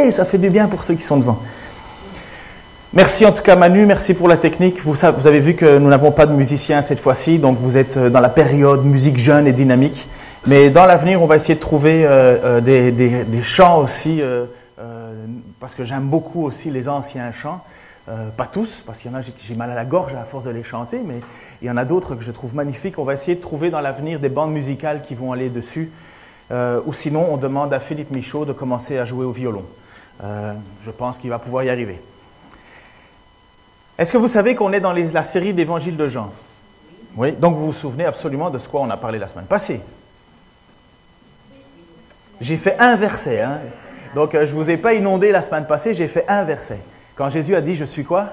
crier, ça fait du bien pour ceux qui sont devant. Merci en tout cas Manu, merci pour la technique. Vous, avez vu que nous n'avons pas de musiciens cette fois-ci, donc vous êtes euh, dans la période musique jeune et dynamique. Mais dans l'avenir, on va essayer de trouver euh, euh, des, chants aussi, parce que j'aime beaucoup aussi les anciens chants. pas tous, parce qu'il y en a, j'ai mal à la gorge à force de les chanter, mais il y en a d'autres que je trouve magnifiques. On va essayer de trouver dans l'avenir des bandes musicales qui vont aller dessus. ou sinon, on demande à Philippe Michaud de commencer à jouer au violon. Je pense qu'il va pouvoir y arriver. Est-ce que vous savez qu'on est dans la série d'évangiles de Jean? Oui. Donc vous vous souvenez absolument de ce quoi on a parlé la semaine passée. J'ai fait un verset. Hein? Donc euh, je ne vous ai pas inondé la semaine passée, j'ai fait un verset. Quand Jésus a dit Je suis quoi?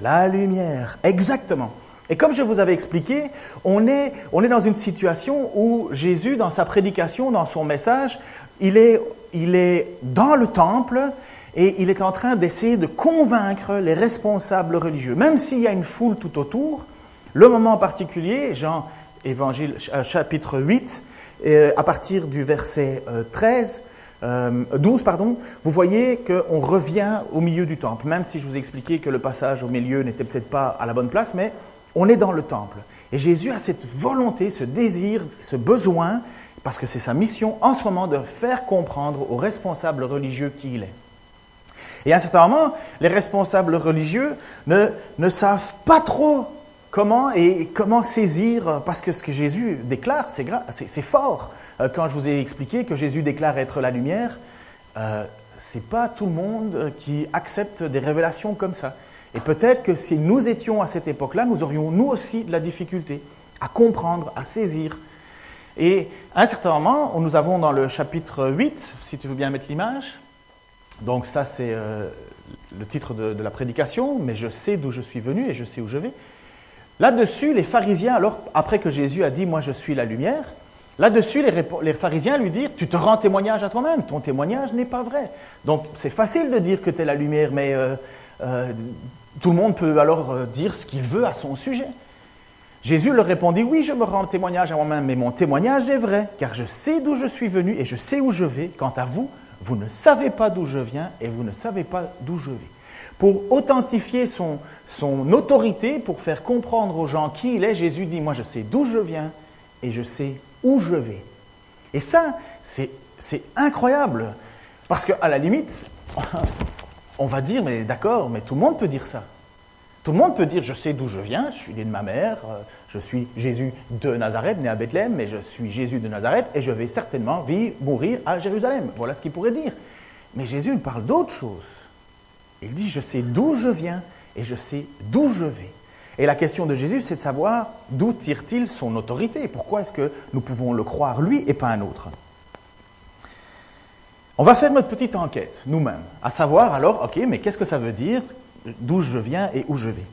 La lumière. Exactement. Et comme je vous avais expliqué, on est, on est dans une situation où Jésus, dans sa prédication, dans son message, il est, il est dans le temple et il est en train d'essayer de convaincre les responsables religieux. Même s'il y a une foule tout autour, le moment particulier, Jean évangile euh, chapitre 8, euh, à partir du verset 13, euh, 12, pardon, vous voyez qu'on revient au milieu du temple, même si je vous ai expliqué que le passage au milieu n'était peut-être pas à la bonne place, mais on est dans le temple. Et Jésus a cette volonté, ce désir, ce besoin, parce que c'est sa mission en ce moment de faire comprendre aux responsables religieux qui il est. Et à un certain moment, les responsables religieux ne, ne savent pas trop comment et comment saisir, parce que ce que Jésus déclare, c'est, c'est, fort. Euh, quand je vous ai expliqué que Jésus déclare être la lumière, euh, c'est pas tout le monde qui accepte des révélations comme ça. Et peut-être que si nous étions à cette époque-là, nous aurions nous aussi de la difficulté à comprendre, à saisir. Et à un certain moment, nous avons dans le chapitre 8, si tu veux bien mettre l'image, donc ça, c'est euh, le titre de, la prédication, mais je sais d'où je suis venu et je sais où je vais. Là-dessus, les pharisiens, alors, après que Jésus a dit, moi je suis la lumière, là-dessus, les, pharisiens lui disent, tu te rends témoignage à toi-même, ton témoignage n'est pas vrai. Donc c'est facile de dire que tu es la lumière, mais euh, euh, tout le monde peut alors dire ce qu'il veut à son sujet. Jésus leur répondit, oui, je me rends témoignage à moi-même, mais mon témoignage est vrai, car je sais d'où je suis venu et je sais où je vais. Quant à vous, vous ne savez pas d'où je viens et vous ne savez pas d'où je vais. Pour authentifier son, son autorité, pour faire comprendre aux gens qui il est, Jésus dit, moi je sais d'où je viens et je sais où je vais. Et ça, c'est incroyable. Parce qu'à la limite, on va dire, mais d'accord, mais tout le monde peut dire ça. Tout le monde peut dire, je sais d'où je viens, je suis né de ma mère, euh, je suis Jésus de Nazareth, né à Bethléem, mais je suis Jésus de Nazareth et je vais certainement mourir à Jérusalem. Voilà ce qu'il pourrait dire. Mais Jésus parle d'autre chose. Il dit, je sais d'où je viens et je sais d'où je vais. Et la question de Jésus, c'est de savoir d'où tire-t-il son autorité Pourquoi est-ce que nous pouvons le croire lui et pas un autre On va faire notre petite enquête nous-mêmes, à savoir alors, ok, mais qu'est-ce que ça veut dire d'où je viens et où je vais.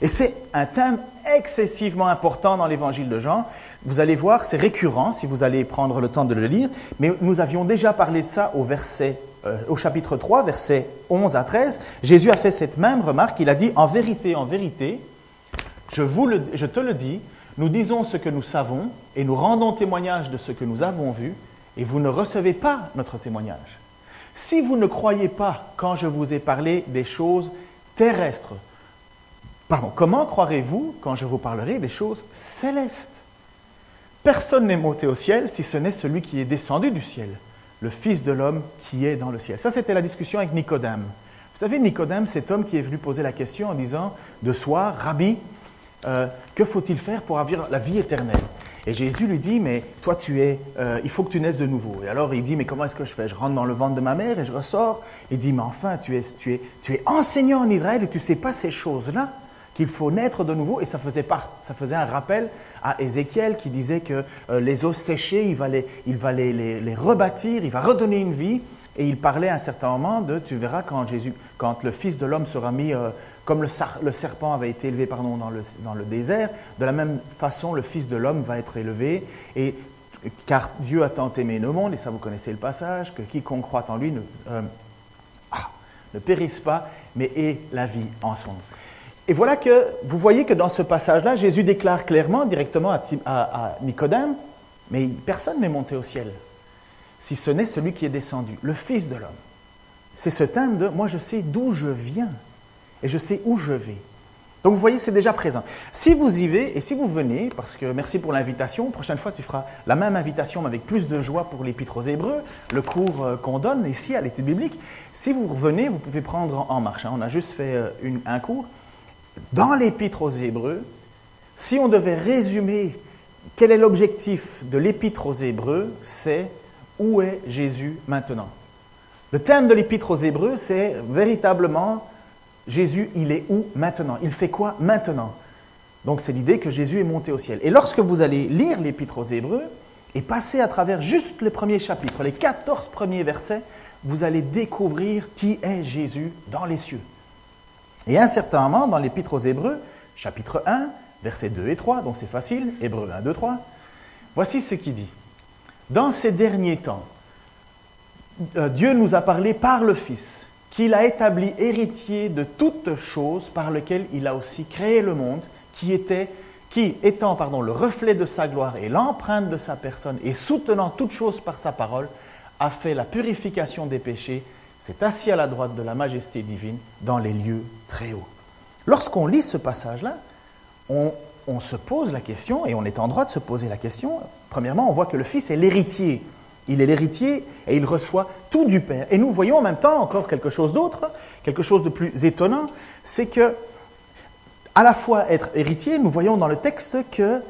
Et c'est un thème excessivement important dans l'évangile de Jean. Vous allez voir, c'est récurrent si vous allez prendre le temps de le lire, mais nous avions déjà parlé de ça au, verset, euh, au chapitre 3, versets 11 à 13. Jésus a fait cette même remarque, il a dit, en vérité, en vérité, je, vous le, je te le dis, nous disons ce que nous savons et nous rendons témoignage de ce que nous avons vu, et vous ne recevez pas notre témoignage. Si vous ne croyez pas quand je vous ai parlé des choses terrestre. Pardon, comment croirez-vous quand je vous parlerai des choses célestes? Personne n'est monté au ciel si ce n'est celui qui est descendu du ciel, le Fils de l'homme qui est dans le ciel. Ça, c'était la discussion avec Nicodème. Vous savez, Nicodème, cet homme qui est venu poser la question en disant de soir, Rabbi, euh, que faut-il faire pour avoir la vie éternelle? Et Jésus lui dit, mais toi tu es, euh, il faut que tu naisses de nouveau. Et alors il dit, mais comment est-ce que je fais? Je rentre dans le ventre de ma mère et je ressors. Il dit, mais enfin, tu es, tu es, tu es enseignant en Israël et tu ne sais pas ces choses-là, qu'il faut naître de nouveau. Et ça faisait, ça faisait un rappel à Ézéchiel qui disait que euh, les os séchés, il va, les, il va les, les, rebâtir, il va redonner une vie. Et il parlait à un certain moment de, tu verras quand Jésus, quand le Fils de l'homme sera mis euh, comme le, serpent avait été élevé pardon, dans, le, dans le désert, de la même façon, le Fils de l'homme va être élevé. Et car Dieu a tant aimé le monde, et ça vous connaissez le passage, que quiconque croit en lui ne, euh, ah, ne périsse pas, mais ait la vie en son nom. Et voilà que vous voyez que dans ce passage-là, Jésus déclare clairement, directement à, à Nicodème, mais personne n'est monté au ciel, si ce n'est celui qui est descendu, le Fils de l'homme. c'est ce thème de moi je sais d'où je viens et je sais où je vais. Donc vous voyez, c'est déjà présent. Si vous y venez et si vous venez, parce que merci pour l'invitation, prochaine fois tu feras la même invitation mais avec plus de joie pour l'Épître aux Hébreux, le cours euh, qu'on donne ici à l'étude biblique. Si vous revenez, vous pouvez prendre en marche. Hein. On a juste fait euh, un cours. Dans l'Épître aux Hébreux, si on devait résumer quel est l'objectif de l'Épître aux Hébreux, c'est où est Jésus maintenant? Le thème de l'Épître aux Hébreux, c'est véritablement Jésus, il est où maintenant? Il fait quoi maintenant? Donc c'est l'idée que Jésus est monté au ciel. Et lorsque vous allez lire l'Épître aux Hébreux et passer à travers juste les premiers chapitres, les 14 premiers versets, vous allez découvrir qui est Jésus dans les cieux. Et à un certain moment, dans l'Épître aux Hébreux, chapitre 1, versets 2 et 3, donc c'est facile, Hébreux 1, 2, 3, voici ce qu'il dit. Dans ces derniers temps, euh, Dieu nous a parlé par le Fils qu'il a établi héritier de toutes choses par lequel il a aussi créé le monde, qui étant le reflet de sa gloire et l'empreinte de sa personne, et soutenant toutes choses par sa parole, a fait la purification des péchés, s'est assis à la droite de la majesté divine dans les lieux très hauts. Lorsqu'on lit ce passage-là, on, se pose la question, et on est en droit de se poser la question, premièrement, on voit que le Fils est l'héritier il est l'héritier et il reçoit tout du Père. Et nous voyons en même temps encore quelque chose d'autre, quelque chose de plus étonnant, c'est que, à la fois être héritier, nous voyons dans le texte que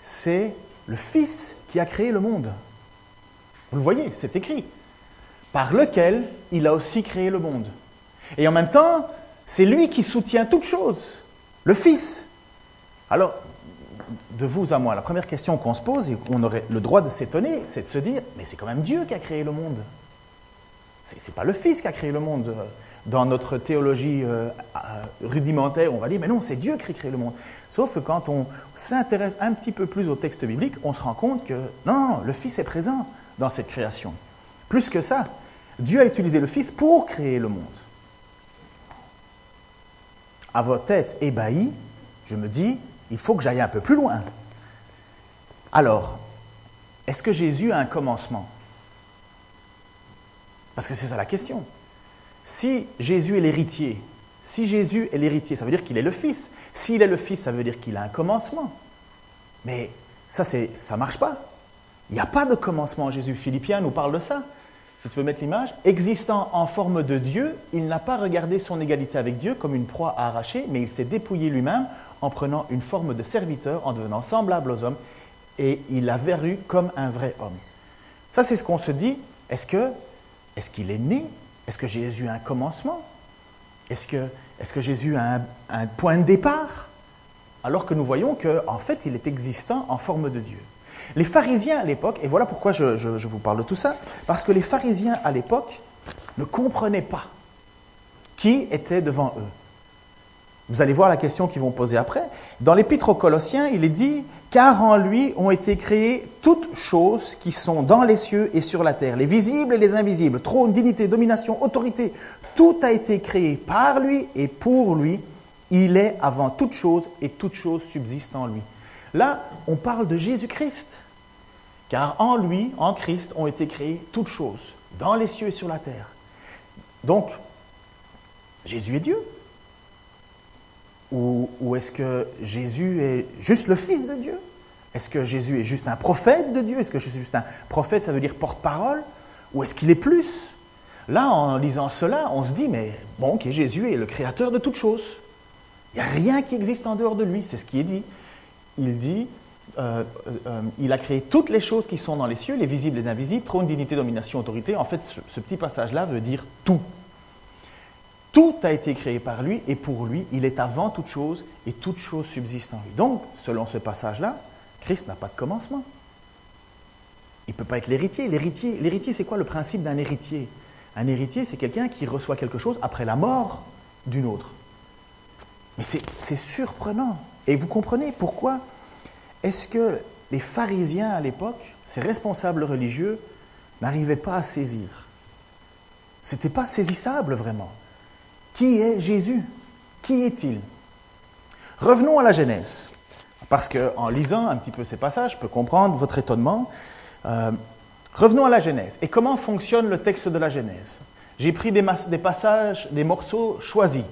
c'est le Fils qui a créé le monde. Vous le voyez, c'est écrit. Par lequel il a aussi créé le monde. Et en même temps, c'est lui qui soutient toute chose, le Fils. Alors, de vous à moi, la première question qu'on se pose et qu'on aurait le droit de s'étonner, c'est de se dire, mais c'est quand même Dieu qui a créé le monde. Ce n'est pas le Fils qui a créé le monde. Dans notre théologie euh, rudimentaire, on va dire, mais non, c'est Dieu qui a créé le monde. Sauf que quand on s'intéresse un petit peu plus au texte biblique, on se rend compte que non, le Fils est présent dans cette création. Plus que ça, Dieu a utilisé le Fils pour créer le monde. À votre tête ébahie, je me dis, il faut que j'aille un peu plus loin. Alors, est-ce que Jésus a un commencement? Parce que c'est ça la question. Si Jésus est l'héritier, si Jésus est l'héritier, ça veut dire qu'il est le Fils. S'il est le Fils, ça veut dire qu'il a un commencement. Mais ça, ça ne marche pas. Il n'y a pas de commencement en Jésus. Philippiens nous parle de ça. Si tu veux mettre l'image, existant en forme de Dieu, il n'a pas regardé son égalité avec Dieu comme une proie à arracher, mais il s'est dépouillé lui-même en prenant une forme de serviteur, en devenant semblable aux hommes, et il l'a verru comme un vrai homme. Ça, c'est ce qu'on se dit. Est-ce que, est-ce qu'il est né? Est-ce que Jésus a un commencement? Est-ce que, est que Jésus a un, point de départ? Alors que nous voyons qu'en en fait, il est existant en forme de Dieu. Les pharisiens à l'époque, et voilà pourquoi je, je vous parle de tout ça, parce que les pharisiens à l'époque ne comprenaient pas qui était devant eux. Vous allez voir la question qu'ils vont poser après. Dans l'Épître aux Colossiens, il est dit Car en lui ont été créées toutes choses qui sont dans les cieux et sur la terre, les visibles et les invisibles, trône, dignité, domination, autorité. Tout a été créé par lui et pour lui. Il est avant toute chose et toute chose subsiste en lui. Là, on parle de Jésus-Christ. Car en lui, en Christ, ont été créées toutes choses, dans les cieux et sur la terre. Donc, Jésus est Dieu. Ou, est-ce que Jésus est juste le Fils de Dieu? Est-ce que Jésus est juste un prophète de Dieu? Est-ce que Jésus est juste un prophète, ça veut dire porte-parole? Ou est-ce qu'il est plus? Là, en lisant cela, on se dit, mais bon, ok, Jésus est le créateur de toutes choses. Il n'y a rien qui existe en dehors de lui, c'est ce qui est dit. Il dit, euh, euh, il a créé toutes les choses qui sont dans les cieux, les visibles, les invisibles, trône, dignité, domination, autorité. En fait, ce petit passage-là veut dire tout. Tout a été créé par lui et pour lui, il est avant toute chose et toute chose subsiste en lui. Donc, selon ce passage-là, Christ n'a pas de commencement. Il ne peut pas être l'héritier. L'héritier, l'héritier c'est quoi le principe d'un héritier? Un héritier, c'est quelqu'un qui reçoit quelque chose après la mort d'une autre. Mais c'est surprenant. Et vous comprenez pourquoi? Est-ce que les pharisiens à l'époque, ces responsables religieux, n'arrivaient pas à saisir? Ce n'était pas saisissable vraiment. Qui est Jésus? Qui est-il? Revenons à la Genèse, parce qu'en lisant un petit peu ces passages, je peux comprendre votre étonnement. Euh, revenons à la Genèse. Et comment fonctionne le texte de la Genèse? J'ai pris des, des passages, des morceaux choisis.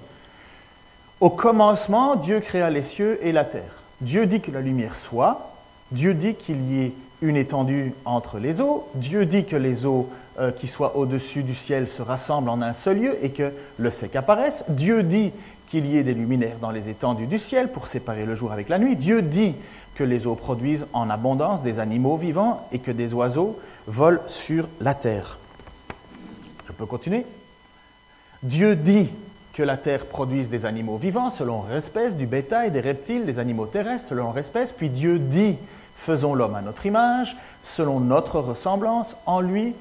Au commencement, Dieu créa les cieux et la terre. Dieu dit que la lumière soit. Dieu dit qu'il y ait une étendue entre les eaux. Dieu dit que les eaux euh, qui soient au-dessus du ciel se rassemblent en un seul lieu et que le sec apparaisse. Dieu dit qu'il y ait des luminaires dans les étendues du ciel pour séparer le jour avec la nuit. Dieu dit que les eaux produisent en abondance des animaux vivants et que des oiseaux volent sur la terre. Je peux continuer Dieu dit que la terre produise des animaux vivants selon leur espèce, du bétail, des reptiles, des animaux terrestres selon leur espèce. Puis Dieu dit Faisons l'homme à notre image, selon notre ressemblance, en lui.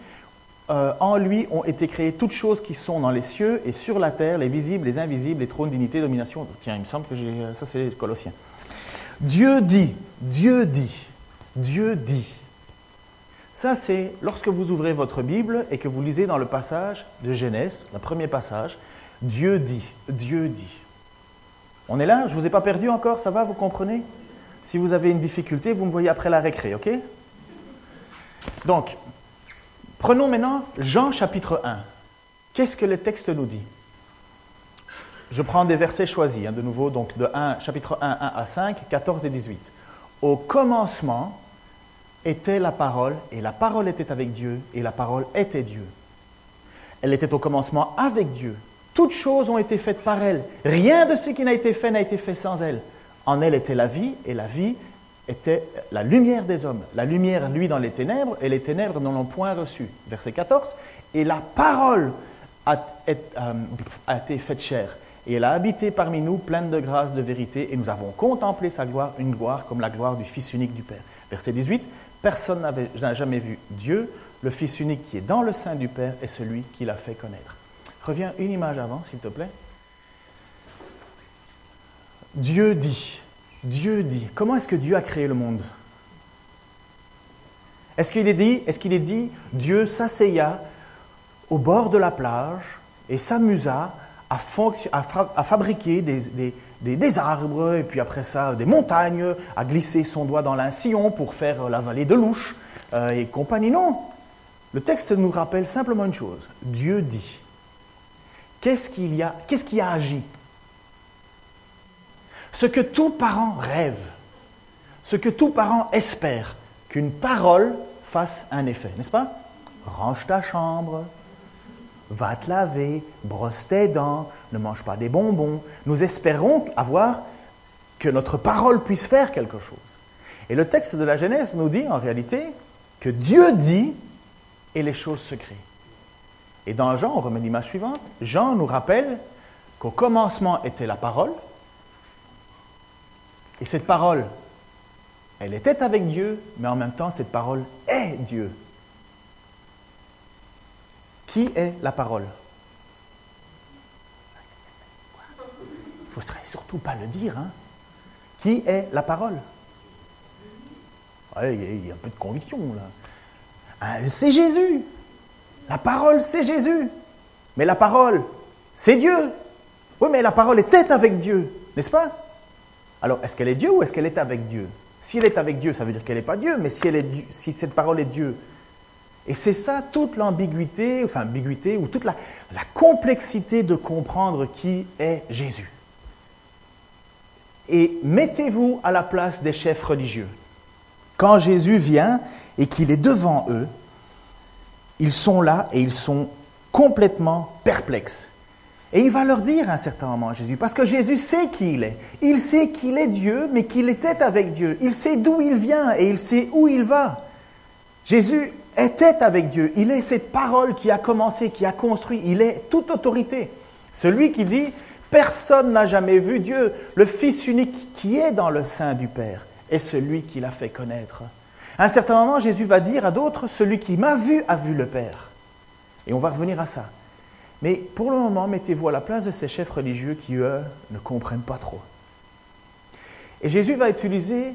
Euh, en lui ont été créées toutes choses qui sont dans les cieux et sur la terre, les visibles, les invisibles, les trônes, d'unité, domination. Tiens, il me semble que j'ai. Euh, ça, c'est Colossiens. Dieu dit, Dieu dit, Dieu dit. Ça, c'est lorsque vous ouvrez votre Bible et que vous lisez dans le passage de Genèse, le premier passage, Dieu dit, Dieu dit. On est là? Je ne vous ai pas perdu encore? Ça va Vous comprenez? Si vous avez une difficulté, vous me voyez après la récré, ok? Donc, prenons maintenant Jean chapitre 1. Qu'est-ce que le texte nous dit? Je prends des versets choisis, hein, de nouveau, donc de 1, chapitre 1, 1 à 5, 14 et 18. Au commencement était la parole, et la parole était avec Dieu, et la parole était Dieu. Elle était au commencement avec Dieu. Toutes choses ont été faites par elle. Rien de ce qui n'a été fait n'a été fait sans elle. En elle était la vie, et la vie était la lumière des hommes. La lumière, lui, dans les ténèbres, et les ténèbres n'en ont point reçu. Verset 14. Et la parole a, euh, a, été faite chair, et elle a habité parmi nous, pleine de grâce, de vérité, et nous avons contemplé sa gloire, une gloire comme la gloire du Fils unique du Père. Verset 18. Personne n'a jamais vu Dieu, le Fils unique qui est dans le sein du Père est celui qui l'a fait connaître. Reviens une image avant, s'il te plaît. Dieu dit, Dieu dit, comment est-ce que Dieu a créé le monde? Est-ce qu'il est dit, est-ce qu'il est dit, Dieu s'asseya au bord de la plage et s'amusa à, fabriquer des, des, arbres, et puis après ça, des montagnes, à glisser son doigt dans un sillon pour faire la vallée de Louche euh, et compagnie. Non. Le texte nous rappelle simplement une chose. Dieu dit. Qu'est-ce qu'il y a Qu'est-ce qui a agi? Ce que tout parent rêve, ce que tout parent espère, qu'une parole fasse un effet, n'est-ce pas? Range ta chambre, va te laver, brosse tes dents, ne mange pas des bonbons. Nous espérons avoir que notre parole puisse faire quelque chose. Et le texte de la Genèse nous dit en réalité que Dieu dit et les choses se créent. Et dans Jean, on remet l'image suivante, Jean nous rappelle qu'au commencement était la parole, et cette parole, elle était avec Dieu, mais en même temps, cette parole est Dieu. Qui est la parole? Il ne faut surtout pas le dire. Hein? Qui est la parole? Il y a un peu de conviction là. Hein, c'est Jésus. La parole, c'est Jésus. Mais la parole, c'est Dieu. Oui, mais la parole était avec Dieu, n'est-ce pas? Alors, est-ce qu'elle est Dieu ou est-ce qu'elle est avec Dieu? Si elle est avec Dieu, ça veut dire qu'elle n'est pas Dieu, mais si, elle est, si cette parole est Dieu, et c'est ça toute l'ambiguïté, enfin ambiguïté, ou toute la, complexité de comprendre qui est Jésus. Et mettez-vous à la place des chefs religieux. Quand Jésus vient et qu'il est devant eux, ils sont là et ils sont complètement perplexes. Et il va leur dire à un certain moment, Jésus, parce que Jésus sait qui il est. Il sait qu'il est Dieu, mais qu'il était avec Dieu. Il sait d'où il vient et il sait où il va. Jésus était avec Dieu. Il est cette parole qui a commencé, qui a construit. Il est toute autorité. Celui qui dit, personne n'a jamais vu Dieu. Le Fils unique qui est dans le sein du Père est celui qui l'a fait connaître. À un certain moment, Jésus va dire à d'autres, celui qui m'a vu a vu le Père. Et on va revenir à ça. Mais pour le moment, mettez-vous à la place de ces chefs religieux qui, eux, ne comprennent pas trop. Et Jésus va utiliser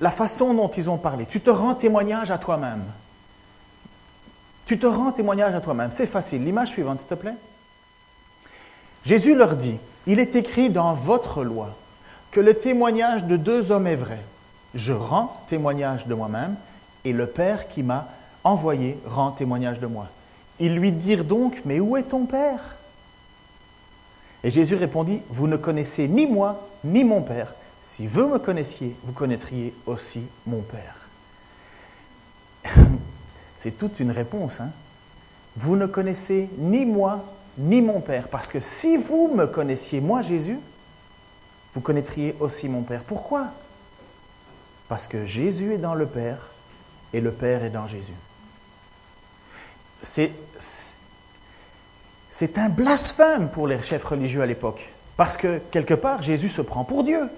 la façon dont ils ont parlé. Tu te rends témoignage à toi-même. Tu te rends témoignage à toi-même. C'est facile. L'image suivante, s'il te plaît. Jésus leur dit, il est écrit dans votre loi que le témoignage de deux hommes est vrai. Je rends témoignage de moi-même et le Père qui m'a envoyé rend témoignage de moi. Ils lui dirent donc, mais où est ton Père? Et Jésus répondit, vous ne connaissez ni moi, ni mon Père. Si vous me connaissiez, vous connaîtriez aussi mon Père. C'est toute une réponse. Hein vous ne connaissez ni moi, ni mon Père. Parce que si vous me connaissiez, moi Jésus, vous connaîtriez aussi mon Père. Pourquoi? Parce que Jésus est dans le Père et le Père est dans Jésus. C'est, un blasphème pour les chefs religieux à l'époque. Parce que quelque part, Jésus se prend pour Dieu.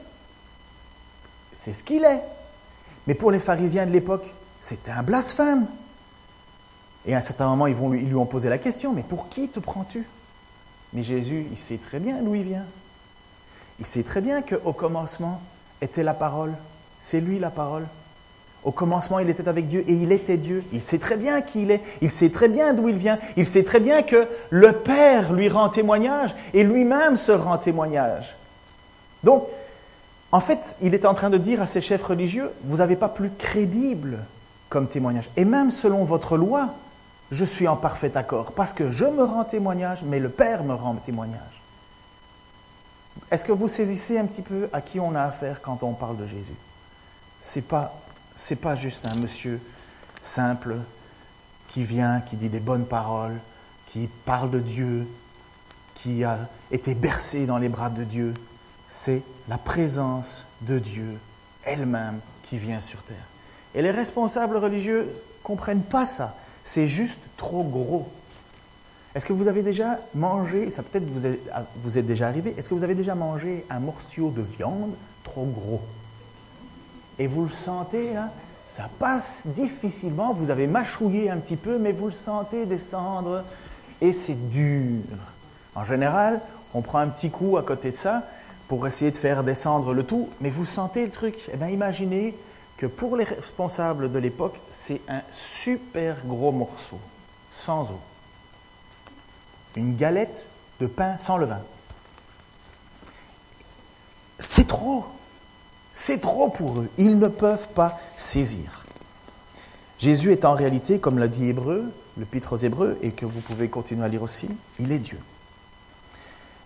C'est ce qu'il est. Mais pour les pharisiens de l'époque, c'était un blasphème. Et à un certain moment, ils, vont lui, ils lui ont posé la question, mais pour qui te prends-tu? Mais Jésus, il sait très bien d'où il vient. Il sait très bien qu'au commencement était la parole. C'est lui la parole. Au commencement, il était avec Dieu et il était Dieu. Il sait très bien qui il est. Il sait très bien d'où il vient. Il sait très bien que le Père lui rend témoignage et lui-même se rend témoignage. Donc, en fait, il est en train de dire à ses chefs religieux, vous n'avez pas plus crédible comme témoignage. Et même selon votre loi, je suis en parfait accord parce que je me rends témoignage, mais le Père me rend témoignage. Est-ce que vous saisissez un petit peu à qui on a affaire quand on parle de Jésus? C'est pas c'est pas juste un monsieur simple qui vient, qui dit des bonnes paroles, qui parle de Dieu, qui a été bercé dans les bras de Dieu. C'est la présence de Dieu elle-même qui vient sur terre. Et les responsables religieux comprennent pas ça. C'est juste trop gros. Est-ce que vous avez déjà mangé, ça peut-être vous, vous êtes déjà arrivé, est-ce que vous avez déjà mangé un morceau de viande trop gros? Et vous le sentez, là, ça passe difficilement, vous avez mâchouillé un petit peu, mais vous le sentez descendre et c'est dur. En général, on prend un petit coup à côté de ça pour essayer de faire descendre le tout, mais vous sentez le truc. Eh bien, imaginez que pour les responsables de l'époque, c'est un super gros morceau, sans eau. Une galette de pain sans levain. C'est trop. C'est trop pour eux. Ils ne peuvent pas saisir. Jésus est en réalité, comme l'a dit Hébreu, le pitre aux Hébreux, et que vous pouvez continuer à lire aussi, il est Dieu.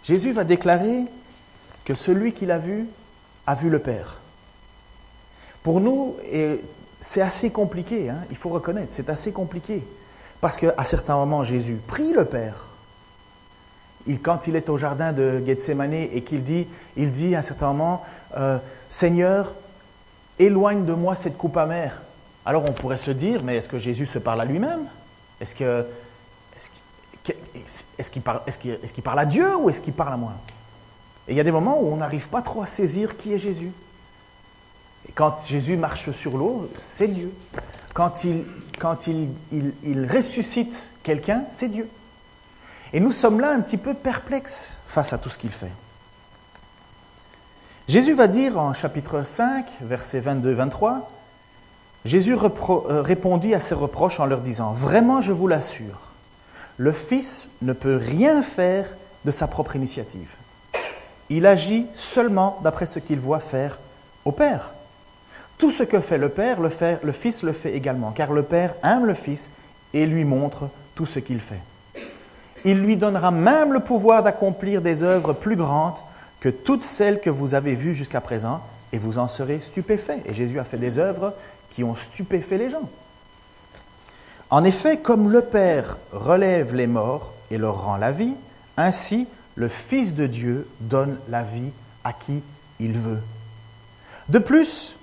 Jésus va déclarer que celui qu'il a vu a vu le Père. Pour nous, c'est assez compliqué, hein, il faut reconnaître, c'est assez compliqué. Parce qu'à certains moments, Jésus prie le Père. Quand il est au jardin de Gethsemane et qu'il dit, il dit à un certain moment, euh, Seigneur, éloigne de moi cette coupe amère. Alors on pourrait se dire, mais est-ce que Jésus se parle à lui-même? Est-ce que est-ce qu'il parle, à Dieu ou est-ce qu'il parle à moi? Et il y a des moments où on n'arrive pas trop à saisir qui est Jésus. Et quand Jésus marche sur l'eau, c'est Dieu. Quand il, quand il, il, ressuscite quelqu'un, c'est Dieu. Et nous sommes là un petit peu perplexes face à tout ce qu'il fait. Jésus va dire en chapitre 5, versets 22-23, Jésus euh, répondit à ses reproches en leur disant, Vraiment je vous l'assure, le Fils ne peut rien faire de sa propre initiative. Il agit seulement d'après ce qu'il voit faire au Père. Tout ce que fait le Père, le, fait, le Fils le fait également, car le Père aime le Fils et lui montre tout ce qu'il fait. Il lui donnera même le pouvoir d'accomplir des œuvres plus grandes que toutes celles que vous avez vues jusqu'à présent, et vous en serez stupéfaits. Et Jésus a fait des œuvres qui ont stupéfait les gens. En effet, comme le Père relève les morts et leur rend la vie, ainsi le Fils de Dieu donne la vie à qui il veut. De plus,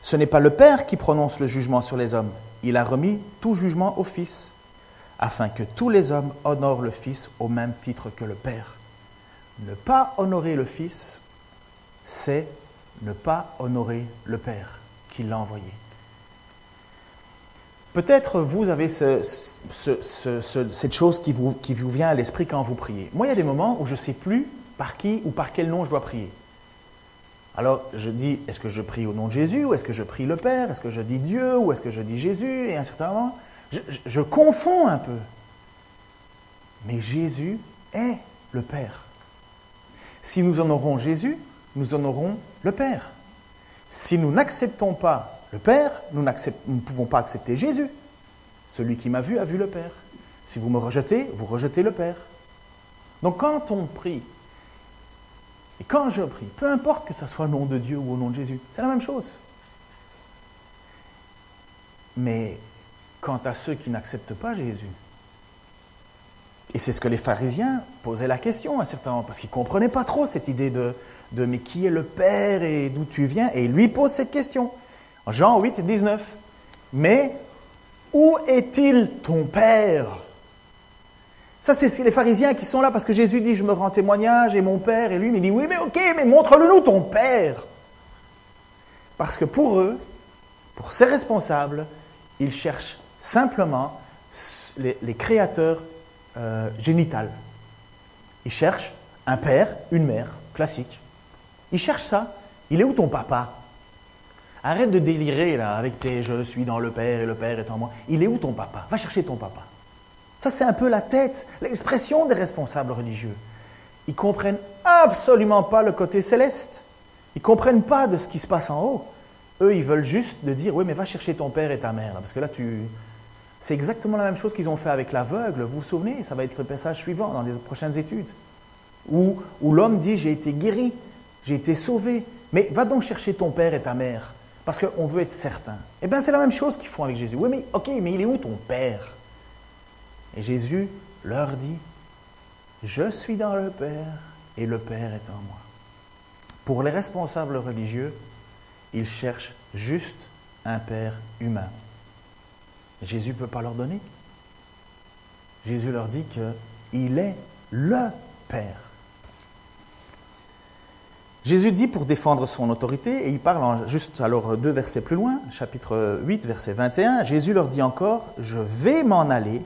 ce n'est pas le Père qui prononce le jugement sur les hommes. Il a remis tout jugement au Fils, afin que tous les hommes honorent le Fils au même titre que le Père. Ne pas honorer le Fils, c'est ne pas honorer le Père qui l'a envoyé. Peut-être vous avez cette chose qui vous, vient à l'esprit quand vous priez. Moi, il y a des moments où je ne sais plus par qui ou par quel nom je dois prier. Alors je dis, est-ce que je prie au nom de Jésus ou est-ce que je prie le Père? Est-ce que je dis Dieu ou est-ce que je dis Jésus? Et à un certain moment, je confonds un peu. Mais Jésus est le Père. Si nous honorons Jésus, nous honorons le Père. Si nous n'acceptons pas le Père, nous, ne pouvons pas accepter Jésus. Celui qui m'a vu a vu le Père. Si vous me rejetez, vous rejetez le Père. Donc quand on prie, et quand je prie, peu importe que ce soit au nom de Dieu ou au nom de Jésus, c'est la même chose. Mais quant à ceux qui n'acceptent pas Jésus, et c'est ce que les pharisiens posaient la question à un certain moment, parce qu'ils ne comprenaient pas trop cette idée de, de mais qui est le Père et d'où tu viens, et il lui pose cette question. Jean 8, 19. Mais où est-il ton Père? Ça, c'est les pharisiens qui sont là parce que Jésus dit Je me rends témoignage et mon Père, et lui, il dit Oui, mais ok, mais montre-le nous ton Père. Parce que pour eux, pour ces responsables, ils cherchent simplement les, créateurs euh. Ils cherchent un père, une mère, classique. Ils cherchent ça. Il est où ton papa? Arrête de délirer là avec tes je suis dans le Père et le Père est en moi. Il est où ton papa? Va chercher ton papa. Ça, c'est un peu la tête, l'expression des responsables religieux. Ils comprennent absolument pas le côté céleste. Ils comprennent pas de ce qui se passe en haut. Eux, ils veulent juste de dire oui, mais va chercher ton père et ta mère, parce que là, tu. C'est exactement la même chose qu'ils ont fait avec l'aveugle. Vous vous souvenez? Ça va être le passage suivant dans les prochaines études, où, où l'homme dit j'ai été guéri, j'ai été sauvé, mais va donc chercher ton père et ta mère. Parce qu'on veut être certain. Eh bien, c'est la même chose qu'ils font avec Jésus. Oui, mais ok, mais il est où ton Père? Et Jésus leur dit, je suis dans le Père et le Père est en moi. Pour les responsables religieux, ils cherchent juste un Père humain. Jésus ne peut pas leur donner. Jésus leur dit qu'il est le Père. Jésus dit pour défendre son autorité, et il parle juste alors deux versets plus loin, chapitre 8, verset 21, Jésus leur dit encore, je vais m'en aller,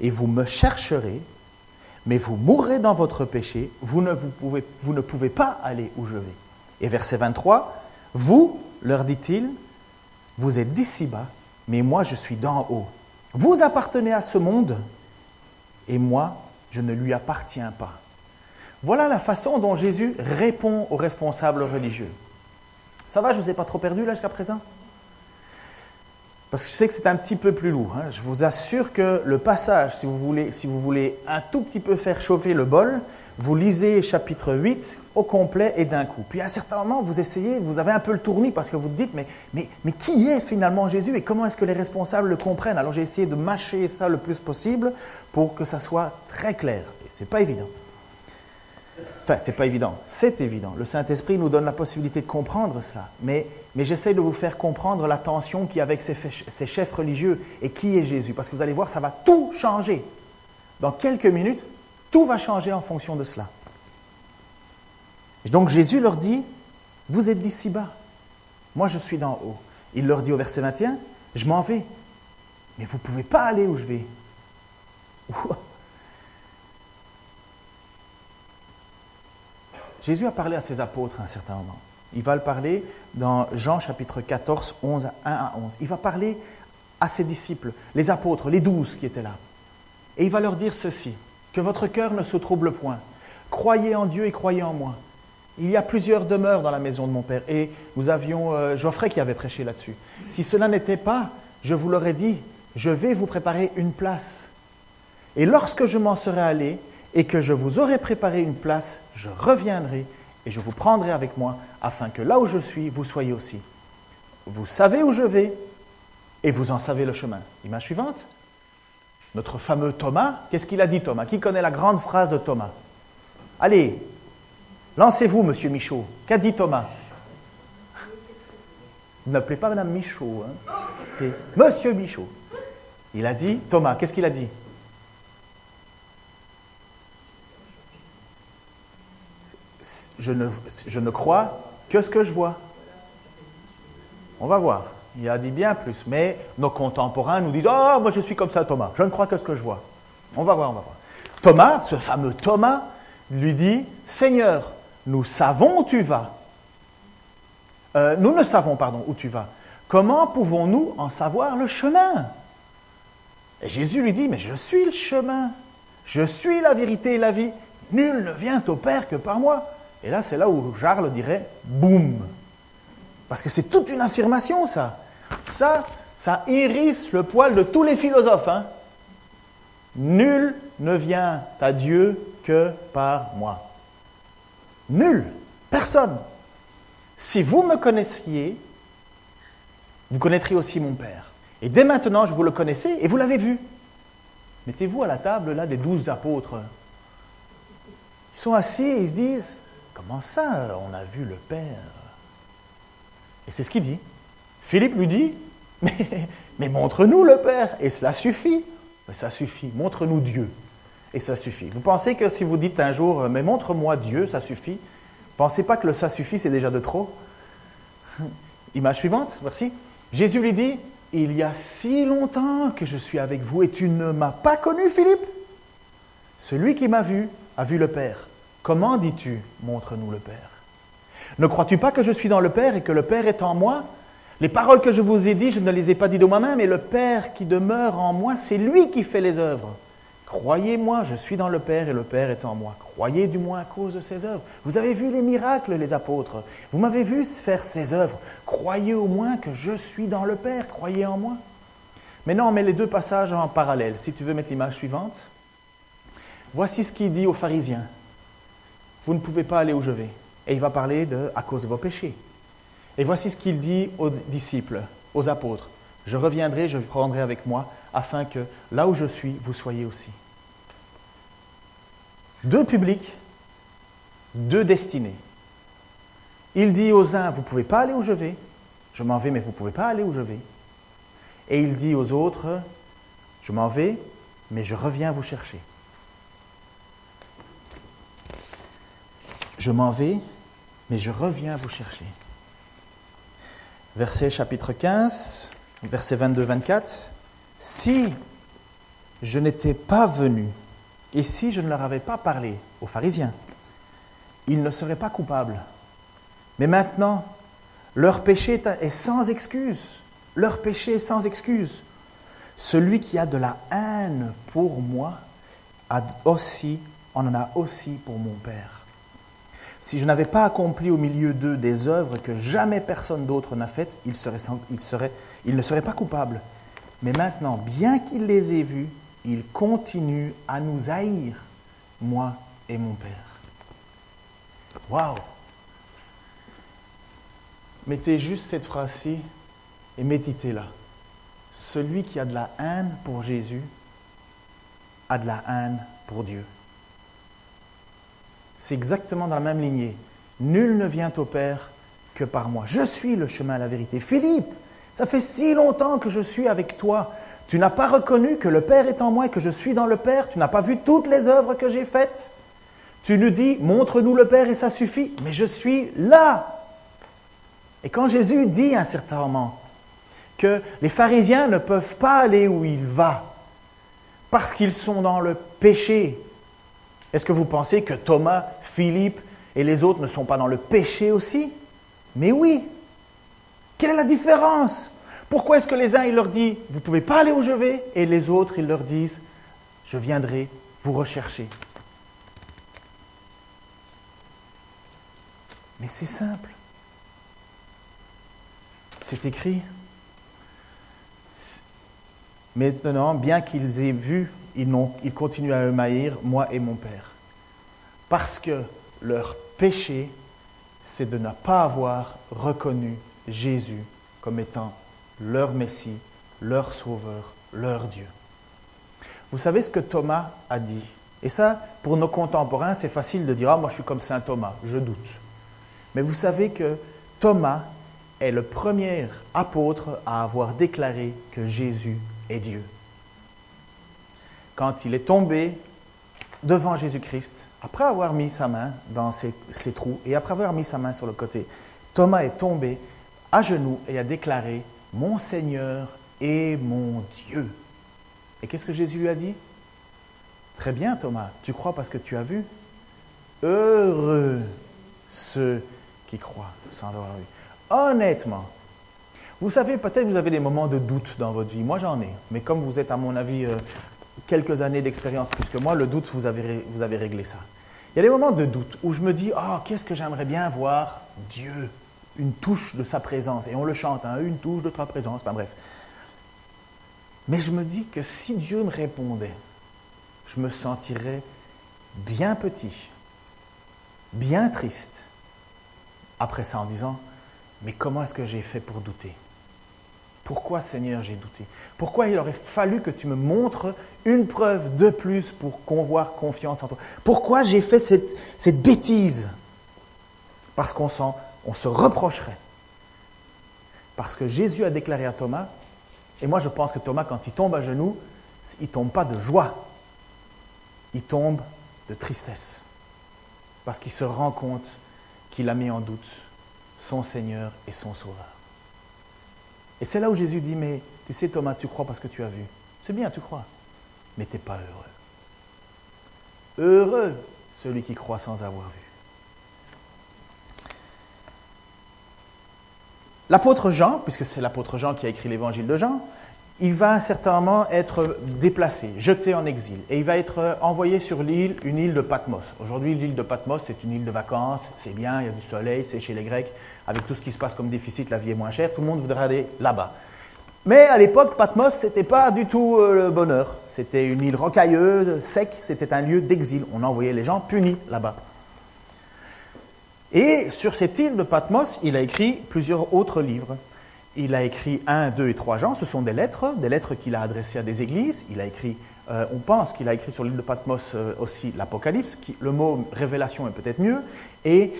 et vous me chercherez, mais vous mourrez dans votre péché, vous ne, pouvez, vous ne pouvez pas aller où je vais. Et verset 23, vous, leur dit-il, vous êtes d'ici-bas, mais moi je suis d'en haut. Vous appartenez à ce monde, et moi je ne lui appartiens pas. Voilà la façon dont Jésus répond aux responsables religieux. Ça va, je ne vous ai pas trop perdu là jusqu'à présent? Parce que je sais que c'est un petit peu plus lourd. Hein. Je vous assure que le passage, si vous, voulez, si vous voulez un tout petit peu faire chauffer le bol, vous lisez chapitre 8 au complet et d'un coup. Puis à un certain moment, vous essayez, vous avez un peu le tournis parce que vous dites, mais, mais, mais qui est finalement Jésus et comment est-ce que les responsables le comprennent? Alors j'ai essayé de mâcher ça le plus possible pour que ça soit très clair. Et ce n'est pas évident. Enfin, c'est pas évident, c'est évident. Le Saint-Esprit nous donne la possibilité de comprendre cela. Mais, mais j'essaie de vous faire comprendre la tension qu'il y a avec ces, ces chefs religieux et qui est Jésus. Parce que vous allez voir, ça va tout changer. Dans quelques minutes, tout va changer en fonction de cela. donc Jésus leur dit, vous êtes d'ici-bas, moi je suis d'en haut. Il leur dit au verset 21, je m'en vais, mais vous ne pouvez pas aller où je vais. Jésus a parlé à ses apôtres à un certain moment. Il va le parler dans Jean chapitre 14, 11 1 à 11. Il va parler à ses disciples, les apôtres, les douze qui étaient là. Et il va leur dire ceci, que votre cœur ne se trouble point. Croyez en Dieu et croyez en moi. Il y a plusieurs demeures dans la maison de mon Père. Et nous avions euh, Geoffrey qui avait prêché là-dessus. Si cela n'était pas, je vous l'aurais dit, je vais vous préparer une place. Et lorsque je m'en serai allé, et que je vous aurai préparé une place, je reviendrai et je vous prendrai avec moi, afin que là où je suis, vous soyez aussi. Vous savez où je vais et vous en savez le chemin. Image suivante. Notre fameux Thomas, qu'est-ce qu'il a dit Thomas? Qui connaît la grande phrase de Thomas? Allez, lancez-vous, monsieur Michaud. Qu'a dit Thomas? Ne l'appelez pas madame Michaud, hein. c'est monsieur Michaud. Il a dit, Thomas, qu'est-ce qu'il a dit? Je ne, crois que ce que je vois. On va voir. Il a dit bien plus. Mais nos contemporains nous disent Oh, moi je suis comme ça, Thomas. Je ne crois que ce que je vois. On va voir, on va voir. Thomas, ce fameux Thomas, lui dit Seigneur, nous savons où tu vas. Euh, nous ne savons, pardon, où tu vas. Comment pouvons-nous en savoir le chemin? Et Jésus lui dit Mais je suis le chemin. Je suis la vérité et la vie. Nul ne vient au Père que par moi. Et là, c'est là où Charles dirait boum. Parce que c'est toute une affirmation, ça. Ça, ça hérisse le poil de tous les philosophes. Hein. Nul ne vient à Dieu que par moi. Nul, personne. Si vous me connaissiez, vous connaîtriez aussi mon Père. Et dès maintenant, je vous le connaissez et vous l'avez vu. Mettez-vous à la table là des douze apôtres. Ils sont assis ils se disent Comment ça, on a vu le Père? Et c'est ce qu'il dit. Philippe lui dit Mais, montre-nous le Père, et cela suffit. Mais ça suffit, montre-nous Dieu, et ça suffit. Vous pensez que si vous dites un jour Mais montre-moi Dieu, ça suffit? Pensez pas que le ça suffit, c'est déjà de trop? Image suivante, merci. Jésus lui dit Il y a si longtemps que je suis avec vous et tu ne m'as pas connu, Philippe Celui qui m'a vu a vu le Père. Comment dis-tu Montre-nous le Père? Ne crois-tu pas que je suis dans le Père et que le Père est en moi? Les paroles que je vous ai dites, je ne les ai pas dites de moi-même, mais le Père qui demeure en moi, c'est lui qui fait les œuvres. Croyez-moi, je suis dans le Père et le Père est en moi. Croyez du moins à cause de ses œuvres. Vous avez vu les miracles, les apôtres? Vous m'avez vu faire ces œuvres. Croyez au moins que je suis dans le Père. Croyez en moi. Maintenant, on met les deux passages en parallèle. Si tu veux mettre l'image suivante. Voici ce qu'il dit aux pharisiens. Vous ne pouvez pas aller où je vais. Et il va parler de à cause de vos péchés. Et voici ce qu'il dit aux disciples, aux apôtres. Je reviendrai, je prendrai avec moi, afin que là où je suis, vous soyez aussi. Deux publics, deux destinées. Il dit aux uns, vous ne pouvez pas aller où je vais, je m'en vais, mais vous ne pouvez pas aller où je vais. Et il dit aux autres, je m'en vais, mais je reviens vous chercher. Je m'en vais, mais je reviens vous chercher. Verset chapitre 15, verset 22-24. Si je n'étais pas venu et si je ne leur avais pas parlé aux pharisiens, ils ne seraient pas coupables. Mais maintenant, leur péché est sans excuse. Leur péché est sans excuse. Celui qui a de la haine pour moi a aussi, en en a aussi pour mon Père. Si je n'avais pas accompli au milieu d'eux des œuvres que jamais personne d'autre n'a faites, ils, ils ne seraient pas coupables. Mais maintenant, bien qu'il les ait vus, il continue à nous haïr, moi et mon Père. Waouh Mettez juste cette phrase-ci et méditez-la. Celui qui a de la haine pour Jésus a de la haine pour Dieu. C'est exactement dans la même lignée. Nul ne vient au Père que par moi. Je suis le chemin, la vérité. Philippe, ça fait si longtemps que je suis avec toi. Tu n'as pas reconnu que le Père est en moi et que je suis dans le Père. Tu n'as pas vu toutes les œuvres que j'ai faites. Tu nous dis, montre-nous le Père et ça suffit. Mais je suis là. Et quand Jésus dit à un certain moment que les pharisiens ne peuvent pas aller où il va parce qu'ils sont dans le péché, est-ce que vous pensez que Thomas, Philippe et les autres ne sont pas dans le péché aussi? Mais oui. Quelle est la différence? Pourquoi est-ce que les uns, ils leur disent, vous ne pouvez pas aller où je vais, et les autres, ils leur disent, je viendrai vous rechercher. Mais c'est simple. C'est écrit. Maintenant, bien qu'ils aient vu, ils, continuent à me moi et mon Père. Parce que leur péché, c'est de ne pas avoir reconnu Jésus comme étant leur Messie, leur Sauveur, leur Dieu. Vous savez ce que Thomas a dit? Et ça, pour nos contemporains, c'est facile de dire, ah, moi je suis comme Saint Thomas, je doute. Mais vous savez que Thomas est le premier apôtre à avoir déclaré que Jésus est Dieu. Quand il est tombé devant Jésus-Christ, après avoir mis sa main dans ses, trous et après avoir mis sa main sur le côté, Thomas est tombé à genoux et a déclaré mon Seigneur et mon Dieu. Et qu'est-ce que Jésus lui a dit Très bien Thomas, tu crois parce que tu as vu Heureux ceux qui croient sans avoir vu. Honnêtement, vous savez, peut-être vous avez des moments de doute dans votre vie. Moi, j'en ai. Mais comme vous êtes, à mon avis, euh, quelques années d'expérience plus que moi, le doute, vous avez, vous avez réglé ça. Il y a des moments de doute où je me dis, ah, oh, qu'est-ce que j'aimerais bien voir Dieu une touche de sa présence. Et on le chante, hein, une touche de ta présence, enfin bref. Mais je me dis que si Dieu me répondait, je me sentirais bien petit, bien triste, après ça en disant, mais comment est-ce que j'ai fait pour douter? Pourquoi Seigneur j'ai douté? Pourquoi il aurait fallu que tu me montres une preuve de plus pour qu'on voit confiance en toi? Pourquoi j'ai fait cette, bêtise? Parce qu'on on se reprocherait. Parce que Jésus a déclaré à Thomas, et moi je pense que Thomas, quand il tombe à genoux, il ne tombe pas de joie, il tombe de tristesse. Parce qu'il se rend compte qu'il a mis en doute son Seigneur et son Sauveur. Et c'est là où Jésus dit, mais tu sais Thomas, tu crois parce que tu as vu. C'est bien, tu crois, mais tu n'es pas heureux. Heureux celui qui croit sans avoir vu. L'apôtre Jean, puisque c'est l'apôtre Jean qui a écrit l'évangile de Jean, il va certainement être déplacé, jeté en exil, et il va être envoyé sur l'île, une île de Patmos. Aujourd'hui, l'île de Patmos, c'est une île de vacances, c'est bien, il y a du soleil, c'est chez les Grecs, avec tout ce qui se passe comme déficit, la vie est moins chère, tout le monde voudrait aller là-bas. Mais à l'époque, Patmos, ce n'était pas du tout euh, le bonheur. C'était une île rocailleuse, sec, c'était un lieu d'exil. On envoyait les gens punis là-bas. Et sur cette île de Patmos, il a écrit plusieurs autres livres. Il a écrit 1, 2 et 3 Jean, ce sont des lettres, des lettres qu'il a adressées à des églises. Il a écrit, euh, on pense qu'il a écrit sur l'île de Patmos euh, aussi l'Apocalypse, le mot révélation est peut-être mieux. Et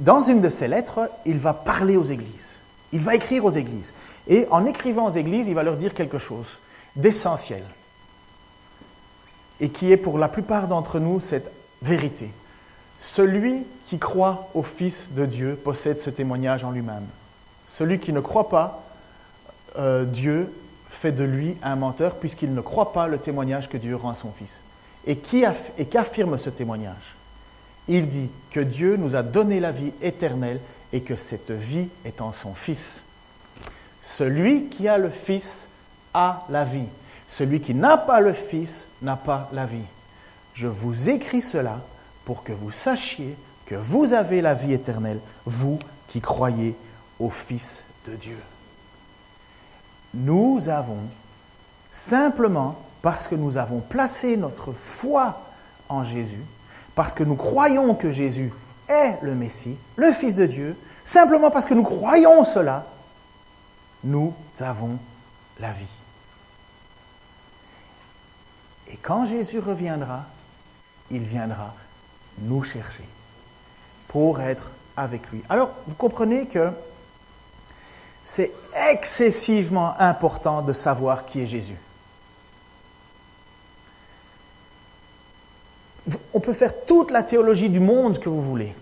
dans une de ses lettres, il va parler aux églises. Il va écrire aux églises. Et en écrivant aux églises, il va leur dire quelque chose d'essentiel. Et qui est pour la plupart d'entre nous cette vérité. Celui qui croit au Fils de Dieu possède ce témoignage en lui-même. Celui qui ne croit pas euh, Dieu fait de lui un menteur puisqu'il ne croit pas le témoignage que Dieu rend à son Fils. Et qu'affirme ce témoignage? Il dit que Dieu nous a donné la vie éternelle et que cette vie est en son Fils. Celui qui a le Fils a la vie. Celui qui n'a pas le Fils n'a pas la vie. Je vous écris cela pour que vous sachiez que vous avez la vie éternelle, vous qui croyez au Fils de Dieu. Nous avons, simplement parce que nous avons placé notre foi en Jésus, parce que nous croyons que Jésus est le Messie, le Fils de Dieu, simplement parce que nous croyons cela, nous avons la vie. Et quand Jésus reviendra, il viendra nous chercher pour être avec lui. Alors, vous comprenez que c'est excessivement important de savoir qui est Jésus. On peut faire toute la théologie du monde que vous voulez.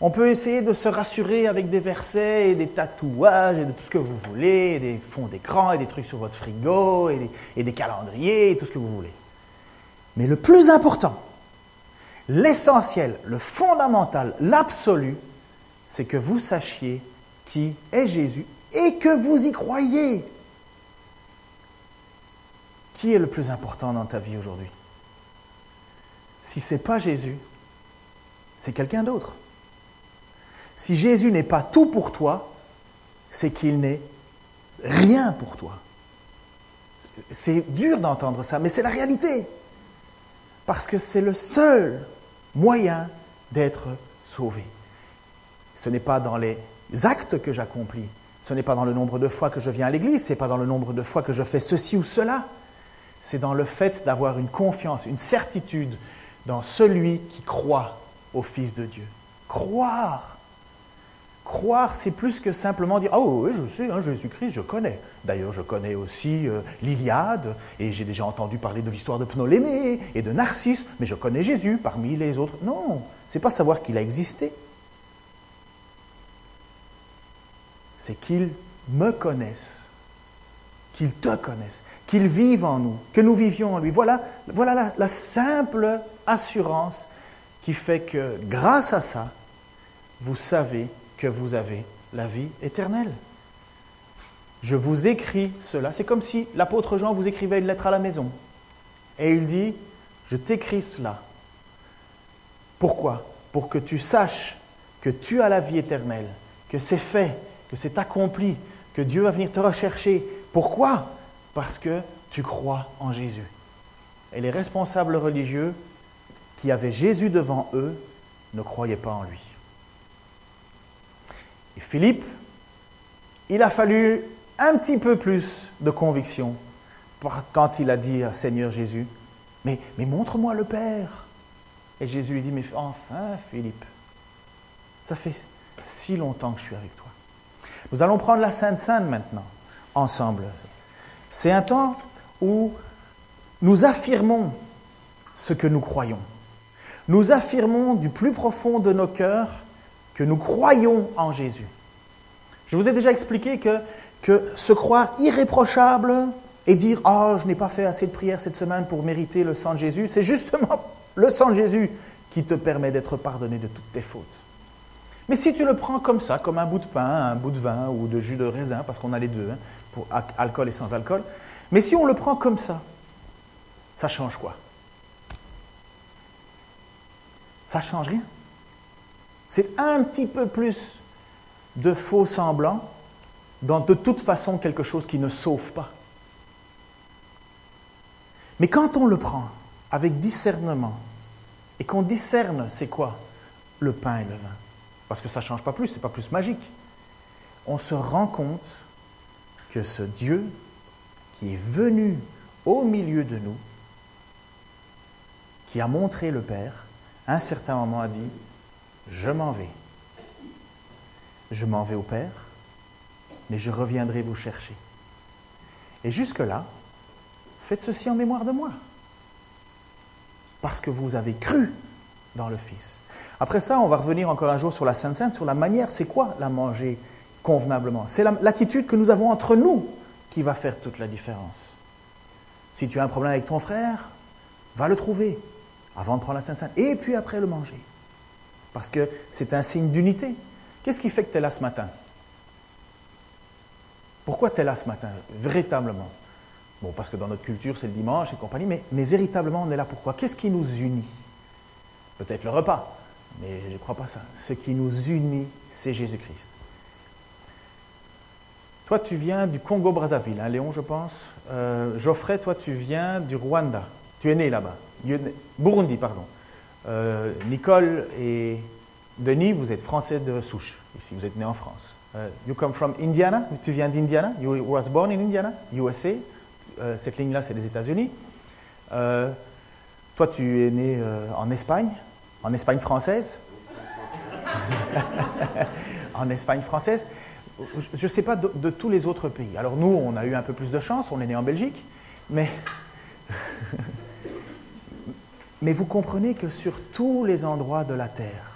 On peut essayer de se rassurer avec des versets et des tatouages et de tout ce que vous voulez, des fonds d'écran et des trucs sur votre frigo et des, et des calendriers et tout ce que vous voulez. Mais le plus important, l'essentiel, le fondamental, l'absolu, c'est que vous sachiez qui est Jésus et que vous y croyez. Qui est le plus important dans ta vie aujourd'hui? Si ce n'est pas Jésus, c'est quelqu'un d'autre. Si Jésus n'est pas tout pour toi, c'est qu'il n'est rien pour toi. C'est dur d'entendre ça, mais c'est la réalité. Parce que c'est le seul moyen d'être sauvé. Ce n'est pas dans les actes que j'accomplis. Ce n'est pas dans le nombre de fois que je viens à l'église, ce n'est pas dans le nombre de fois que je fais ceci ou cela. C'est dans le fait d'avoir une confiance, une certitude dans celui qui croit au Fils de Dieu. Croire. Croire, c'est plus que simplement dire Ah oui, je sais, hein, Jésus-Christ, je connais. D'ailleurs, je connais aussi euh, l'Iliade, et j'ai déjà entendu parler de l'histoire de Ptolémée et de Narcisse, mais je connais Jésus parmi les autres. Non, c'est pas savoir qu'il a existé, c'est qu'ils me connaissent, qu'ils te connaissent, qu'ils vivent en nous, que nous vivions en lui. Voilà, la simple assurance qui fait que grâce à ça, vous savez que vous avez la vie éternelle. Je vous écris cela. C'est comme si l'apôtre Jean vous écrivait une lettre à la maison. Et il dit, je t'écris cela. Pourquoi? Pour que tu saches que tu as la vie éternelle, que c'est fait, que c'est accompli, que Dieu va venir te rechercher. Pourquoi? Parce que tu crois en Jésus. Et les responsables religieux qui avaient Jésus devant eux ne croyaient pas en lui. Et Philippe, il a fallu un petit peu plus de conviction quand il a dit à Seigneur Jésus, mais, montre-moi le Père. Et Jésus lui dit, mais enfin Philippe, ça fait si longtemps que je suis avec toi. Nous allons prendre la Sainte Sainte maintenant, ensemble. C'est un temps où nous affirmons ce que nous croyons. Nous affirmons du plus profond de nos cœurs que nous croyons en Jésus. Je vous ai déjà expliqué que, se croire irréprochable et dire ⁇ Oh, je n'ai pas fait assez de prières cette semaine pour mériter le sang de Jésus ⁇ c'est justement le sang de Jésus qui te permet d'être pardonné de toutes tes fautes. Mais si tu le prends comme ça, comme un bout de pain, un bout de vin ou de jus de raisin, parce qu'on a les deux, hein, pour alcool et sans alcool, mais si on le prend comme ça, ça change quoi? Ça change rien. C'est un petit peu plus de faux semblants dans de toute façon quelque chose qui ne sauve pas. Mais quand on le prend avec discernement et qu'on discerne c'est quoi le pain et le vin, parce que ça ne change pas plus, ce n'est pas plus magique, on se rend compte que ce Dieu qui est venu au milieu de nous, qui a montré le Père, à un certain moment a dit, je m'en vais. Je m'en vais au Père, mais je reviendrai vous chercher. Et jusque-là, faites ceci en mémoire de moi. Parce que vous avez cru dans le Fils. Après ça, on va revenir encore un jour sur la Sainte Sainte, sur la manière, c'est quoi la manger convenablement C'est l'attitude que nous avons entre nous qui va faire toute la différence. Si tu as un problème avec ton frère, va le trouver avant de prendre la Sainte Sainte, et puis après le manger. Parce que c'est un signe d'unité. Qu'est-ce qui fait que tu es là ce matin? Pourquoi tu es là ce matin, véritablement Bon, parce que dans notre culture, c'est le dimanche et compagnie, mais, mais véritablement, on est là pourquoi? Qu'est-ce qui nous unit? Peut-être le repas, mais je ne crois pas ça. Ce qui nous unit, c'est Jésus-Christ. Toi, tu viens du Congo-Brazzaville, hein, Léon, je pense. Euh, Geoffrey, toi, tu viens du Rwanda. Tu es né là-bas. Burundi, pardon. Euh, Nicole et Denis, vous êtes français de souche. Ici, vous êtes né en France. Uh, you come from Indiana? Tu viens d'Indiana? You was born in Indiana, USA. Euh, cette ligne-là, c'est les États-Unis. Toi, tu es né en Espagne, en Espagne française? en Espagne française. Je ne sais pas de, de, tous les autres pays. Alors nous, on a eu un peu plus de chance, on est né en Belgique, mais Mais vous comprenez que sur tous les endroits de la terre,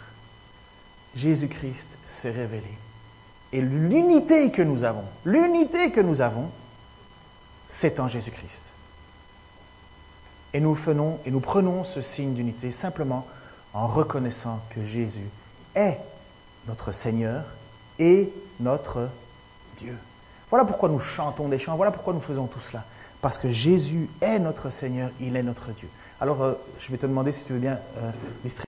Jésus-Christ s'est révélé. Et l'unité que nous avons, l'unité que nous avons, c'est en Jésus-Christ. Et nous, faisons, et nous prenons ce signe d'unité simplement en reconnaissant que Jésus est notre Seigneur et notre Dieu. Voilà pourquoi nous chantons des chants, voilà pourquoi nous faisons tout cela. Parce que Jésus est notre Seigneur, il est notre Dieu. Alors, euh, je vais te demander si tu veux bien euh.